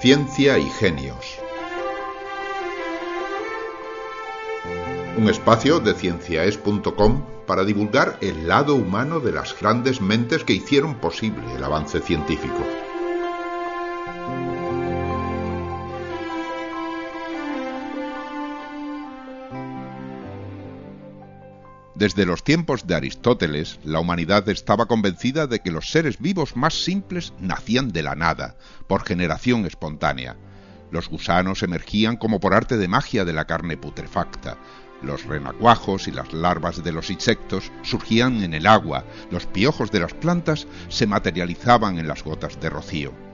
Ciencia y Genios. Un espacio de cienciaes.com para divulgar el lado humano de las grandes mentes que hicieron posible el avance científico. Desde los tiempos de Aristóteles, la humanidad estaba convencida de que los seres vivos más simples nacían de la nada, por generación espontánea. Los gusanos emergían como por arte de magia de la carne putrefacta. Los renacuajos y las larvas de los insectos surgían en el agua, los piojos de las plantas se materializaban en las gotas de rocío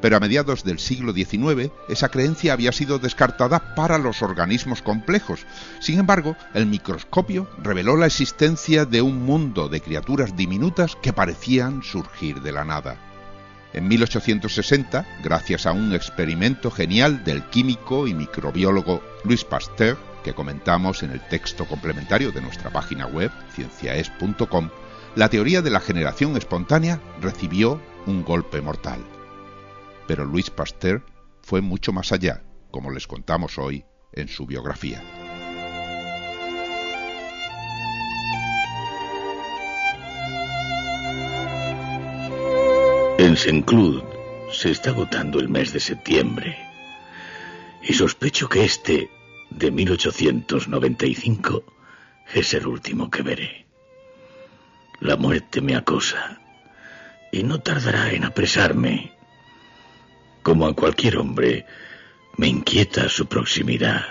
pero a mediados del siglo XIX esa creencia había sido descartada para los organismos complejos. Sin embargo, el microscopio reveló la existencia de un mundo de criaturas diminutas que parecían surgir de la nada. En 1860, gracias a un experimento genial del químico y microbiólogo Louis Pasteur, que comentamos en el texto complementario de nuestra página web, cienciaes.com, la teoría de la generación espontánea recibió un golpe mortal. Pero Louis Pasteur fue mucho más allá, como les contamos hoy en su biografía. En Saint-Cloud se está agotando el mes de septiembre y sospecho que este de 1895 es el último que veré. La muerte me acosa y no tardará en apresarme como a cualquier hombre, me inquieta su proximidad,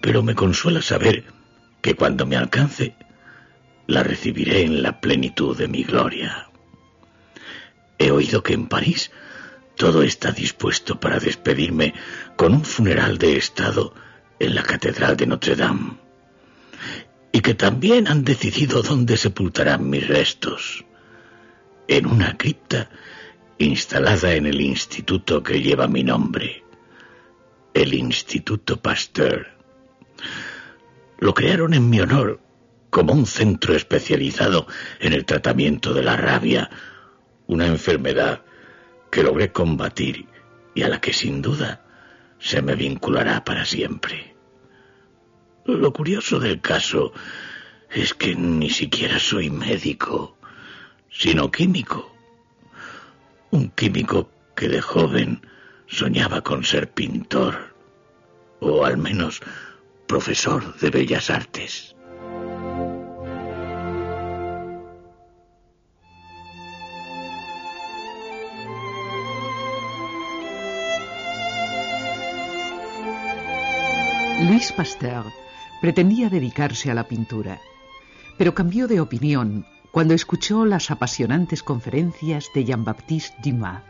pero me consuela saber que cuando me alcance, la recibiré en la plenitud de mi gloria. He oído que en París todo está dispuesto para despedirme con un funeral de Estado en la Catedral de Notre Dame, y que también han decidido dónde sepultarán mis restos, en una cripta instalada en el instituto que lleva mi nombre, el Instituto Pasteur. Lo crearon en mi honor como un centro especializado en el tratamiento de la rabia, una enfermedad que logré combatir y a la que sin duda se me vinculará para siempre. Lo curioso del caso es que ni siquiera soy médico, sino químico un químico que de joven soñaba con ser pintor, o al menos profesor de bellas artes. Luis Pasteur pretendía dedicarse a la pintura, pero cambió de opinión cuando escuchó las apasionantes conferencias de Jean-Baptiste Dumas.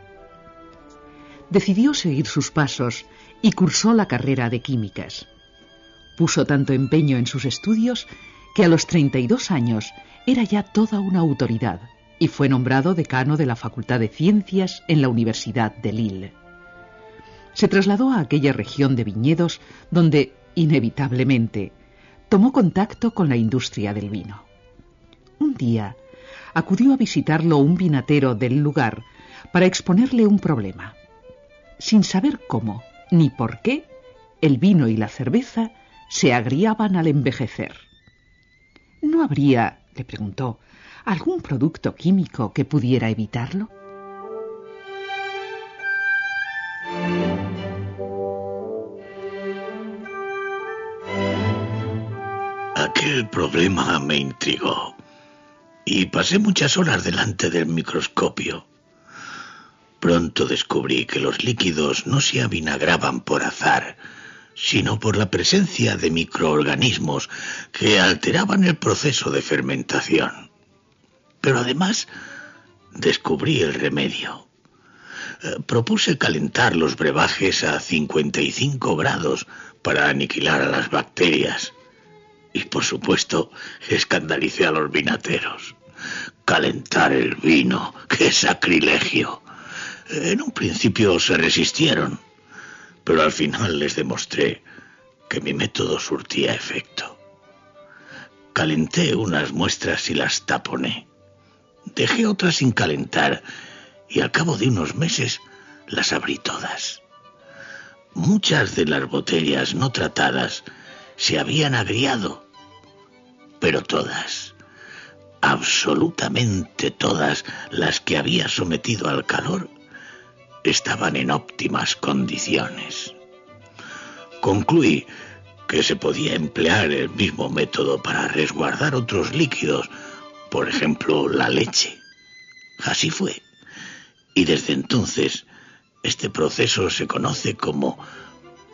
Decidió seguir sus pasos y cursó la carrera de químicas. Puso tanto empeño en sus estudios que a los 32 años era ya toda una autoridad y fue nombrado decano de la Facultad de Ciencias en la Universidad de Lille. Se trasladó a aquella región de viñedos donde, inevitablemente, tomó contacto con la industria del vino. Un día acudió a visitarlo un vinatero del lugar para exponerle un problema. Sin saber cómo ni por qué, el vino y la cerveza se agriaban al envejecer. ¿No habría, le preguntó, algún producto químico que pudiera evitarlo? Aquel problema me intrigó y pasé muchas horas delante del microscopio. Pronto descubrí que los líquidos no se avinagraban por azar, sino por la presencia de microorganismos que alteraban el proceso de fermentación. Pero además descubrí el remedio. Eh, propuse calentar los brebajes a 55 grados para aniquilar a las bacterias. Y por supuesto, escandalicé a los vinateros. Calentar el vino, qué sacrilegio. En un principio se resistieron, pero al final les demostré que mi método surtía efecto. Calenté unas muestras y las taponé. Dejé otras sin calentar y al cabo de unos meses las abrí todas. Muchas de las botellas no tratadas se habían agriado, pero todas, absolutamente todas las que había sometido al calor, estaban en óptimas condiciones. Concluí que se podía emplear el mismo método para resguardar otros líquidos, por ejemplo la leche. Así fue. Y desde entonces este proceso se conoce como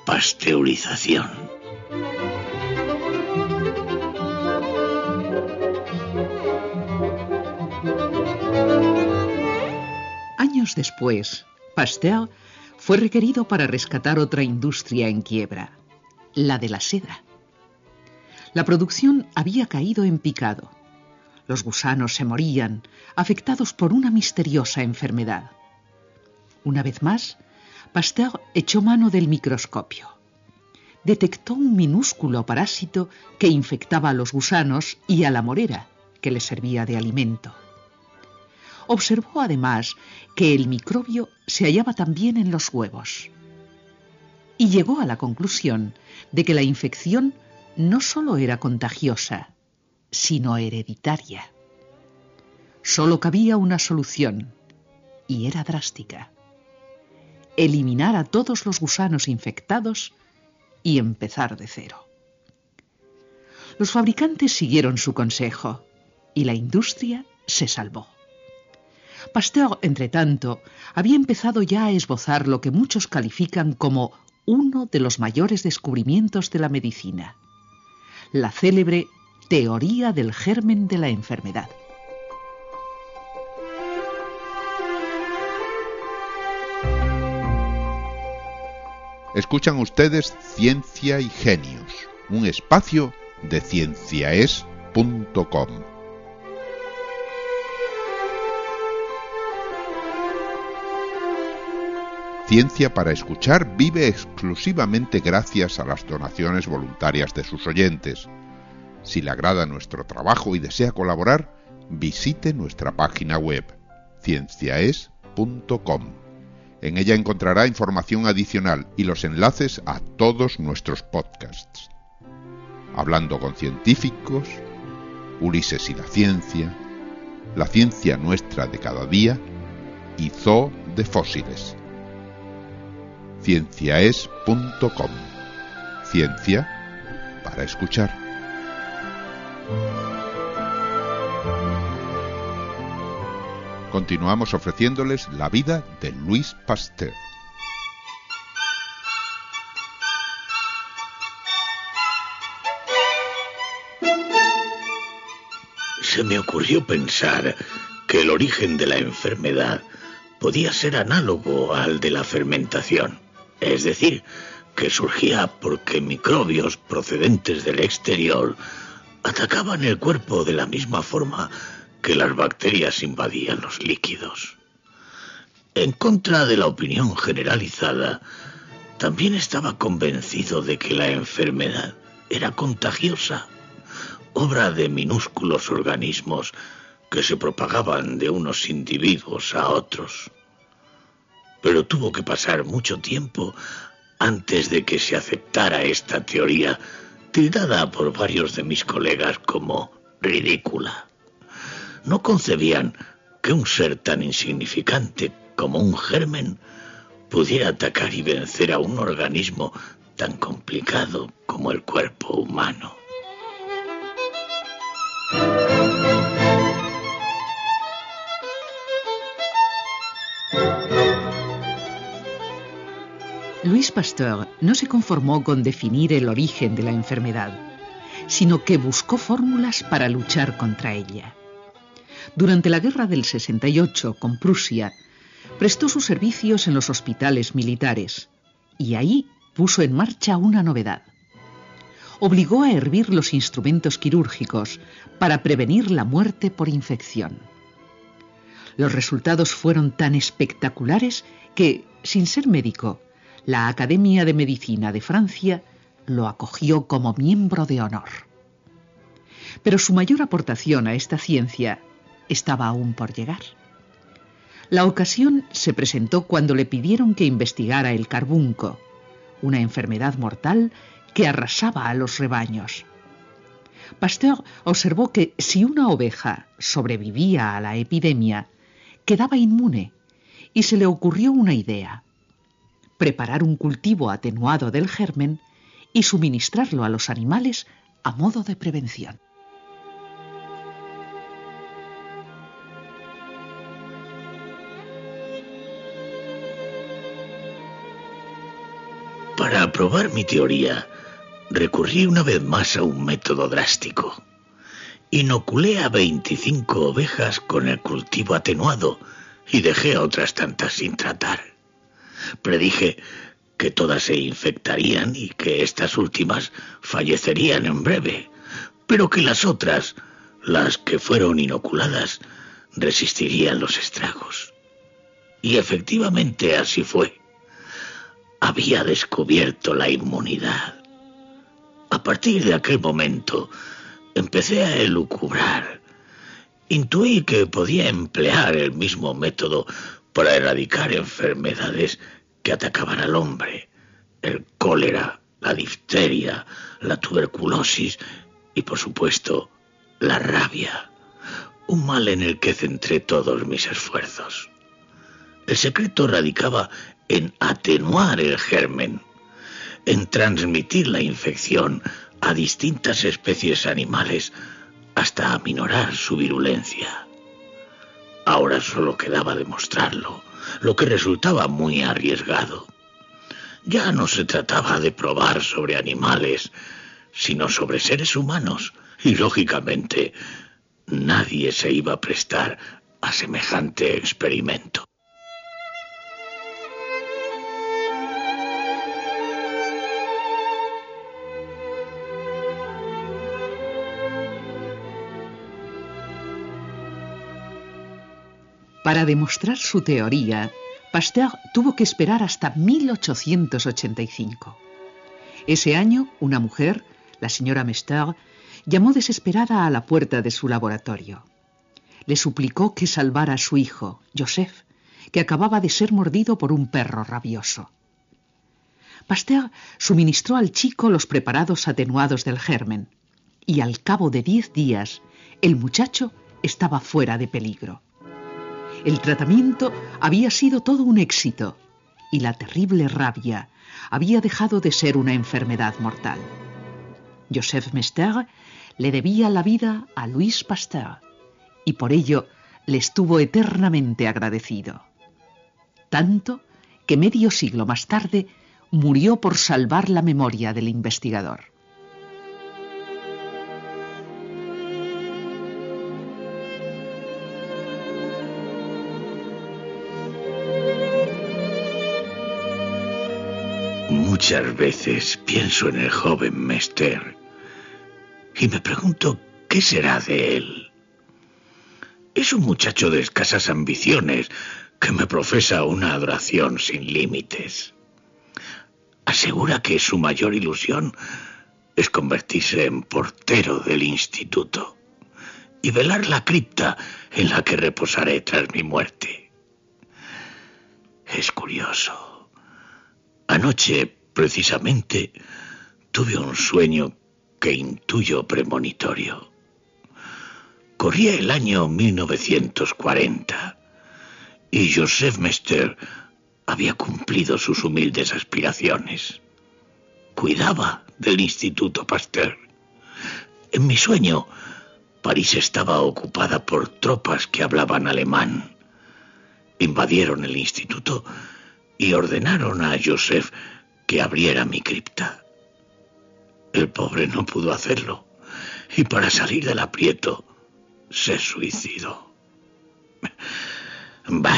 pasteurización. Después, Pasteur fue requerido para rescatar otra industria en quiebra, la de la seda. La producción había caído en picado. Los gusanos se morían, afectados por una misteriosa enfermedad. Una vez más, Pasteur echó mano del microscopio. Detectó un minúsculo parásito que infectaba a los gusanos y a la morera, que le servía de alimento. Observó además que el microbio se hallaba también en los huevos. Y llegó a la conclusión de que la infección no sólo era contagiosa, sino hereditaria. Solo cabía una solución, y era drástica. Eliminar a todos los gusanos infectados y empezar de cero. Los fabricantes siguieron su consejo y la industria se salvó. Pasteur, entre tanto, había empezado ya a esbozar lo que muchos califican como uno de los mayores descubrimientos de la medicina, la célebre teoría del germen de la enfermedad. Escuchan ustedes Ciencia y Genios, un espacio de cienciaes.com. Ciencia para Escuchar vive exclusivamente gracias a las donaciones voluntarias de sus oyentes. Si le agrada nuestro trabajo y desea colaborar, visite nuestra página web cienciaes.com. En ella encontrará información adicional y los enlaces a todos nuestros podcasts. Hablando con científicos, Ulises y la ciencia, la ciencia nuestra de cada día y Zoo de fósiles cienciaes.com. Ciencia para escuchar. Continuamos ofreciéndoles la vida de Luis Pasteur. Se me ocurrió pensar que el origen de la enfermedad podía ser análogo al de la fermentación. Es decir, que surgía porque microbios procedentes del exterior atacaban el cuerpo de la misma forma que las bacterias invadían los líquidos. En contra de la opinión generalizada, también estaba convencido de que la enfermedad era contagiosa, obra de minúsculos organismos que se propagaban de unos individuos a otros pero tuvo que pasar mucho tiempo antes de que se aceptara esta teoría, tirada por varios de mis colegas como ridícula. No concebían que un ser tan insignificante como un germen pudiera atacar y vencer a un organismo tan complicado como el cuerpo humano. Luis Pasteur no se conformó con definir el origen de la enfermedad, sino que buscó fórmulas para luchar contra ella. Durante la guerra del 68 con Prusia, prestó sus servicios en los hospitales militares y ahí puso en marcha una novedad. Obligó a hervir los instrumentos quirúrgicos para prevenir la muerte por infección. Los resultados fueron tan espectaculares que, sin ser médico, la Academia de Medicina de Francia lo acogió como miembro de honor. Pero su mayor aportación a esta ciencia estaba aún por llegar. La ocasión se presentó cuando le pidieron que investigara el carbunco, una enfermedad mortal que arrasaba a los rebaños. Pasteur observó que si una oveja sobrevivía a la epidemia, quedaba inmune y se le ocurrió una idea. Preparar un cultivo atenuado del germen y suministrarlo a los animales a modo de prevención. Para probar mi teoría, recurrí una vez más a un método drástico. Inoculé a 25 ovejas con el cultivo atenuado y dejé a otras tantas sin tratar. Predije que todas se infectarían y que estas últimas fallecerían en breve, pero que las otras, las que fueron inoculadas, resistirían los estragos. Y efectivamente así fue. Había descubierto la inmunidad. A partir de aquel momento empecé a elucubrar. Intuí que podía emplear el mismo método para erradicar enfermedades que atacaban al hombre. El cólera, la difteria, la tuberculosis y por supuesto la rabia. Un mal en el que centré todos mis esfuerzos. El secreto radicaba en atenuar el germen, en transmitir la infección a distintas especies animales hasta aminorar su virulencia. Ahora solo quedaba demostrarlo lo que resultaba muy arriesgado. Ya no se trataba de probar sobre animales, sino sobre seres humanos, y lógicamente nadie se iba a prestar a semejante experimento. Para demostrar su teoría, Pasteur tuvo que esperar hasta 1885. Ese año, una mujer, la señora Mester, llamó desesperada a la puerta de su laboratorio. Le suplicó que salvara a su hijo, Joseph, que acababa de ser mordido por un perro rabioso. Pasteur suministró al chico los preparados atenuados del germen, y al cabo de diez días el muchacho estaba fuera de peligro. El tratamiento había sido todo un éxito y la terrible rabia había dejado de ser una enfermedad mortal. Joseph Mester le debía la vida a Louis Pasteur y por ello le estuvo eternamente agradecido. Tanto que medio siglo más tarde murió por salvar la memoria del investigador. Muchas veces pienso en el joven Mester y me pregunto qué será de él. Es un muchacho de escasas ambiciones que me profesa una adoración sin límites. Asegura que su mayor ilusión es convertirse en portero del instituto y velar la cripta en la que reposaré tras mi muerte. Es curioso. Anoche Precisamente tuve un sueño que intuyo premonitorio. Corría el año 1940 y Joseph Mester había cumplido sus humildes aspiraciones. Cuidaba del Instituto Pasteur. En mi sueño, París estaba ocupada por tropas que hablaban alemán. Invadieron el instituto y ordenaron a Joseph que abriera mi cripta. El pobre no pudo hacerlo y para salir del aprieto se suicidó. Bah,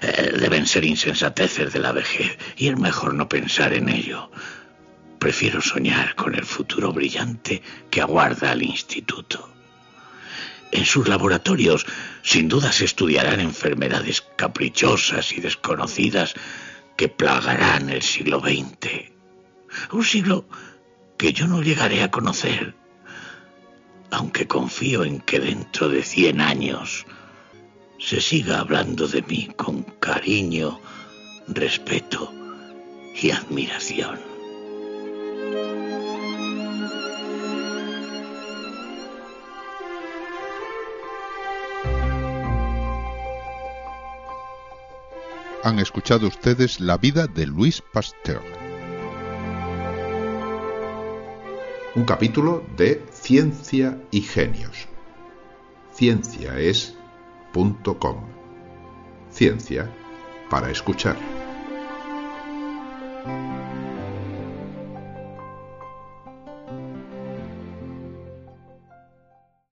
eh, deben ser insensateces de la vejez y es mejor no pensar en ello. Prefiero soñar con el futuro brillante que aguarda al instituto. En sus laboratorios sin duda se estudiarán enfermedades caprichosas y desconocidas que plagarán el siglo XX. Un siglo que yo no llegaré a conocer, aunque confío en que dentro de cien años se siga hablando de mí con cariño, respeto y admiración. Han escuchado ustedes la vida de Luis Pasteur. Un capítulo de Ciencia y Genios. Ciencia. Ciencia para escuchar.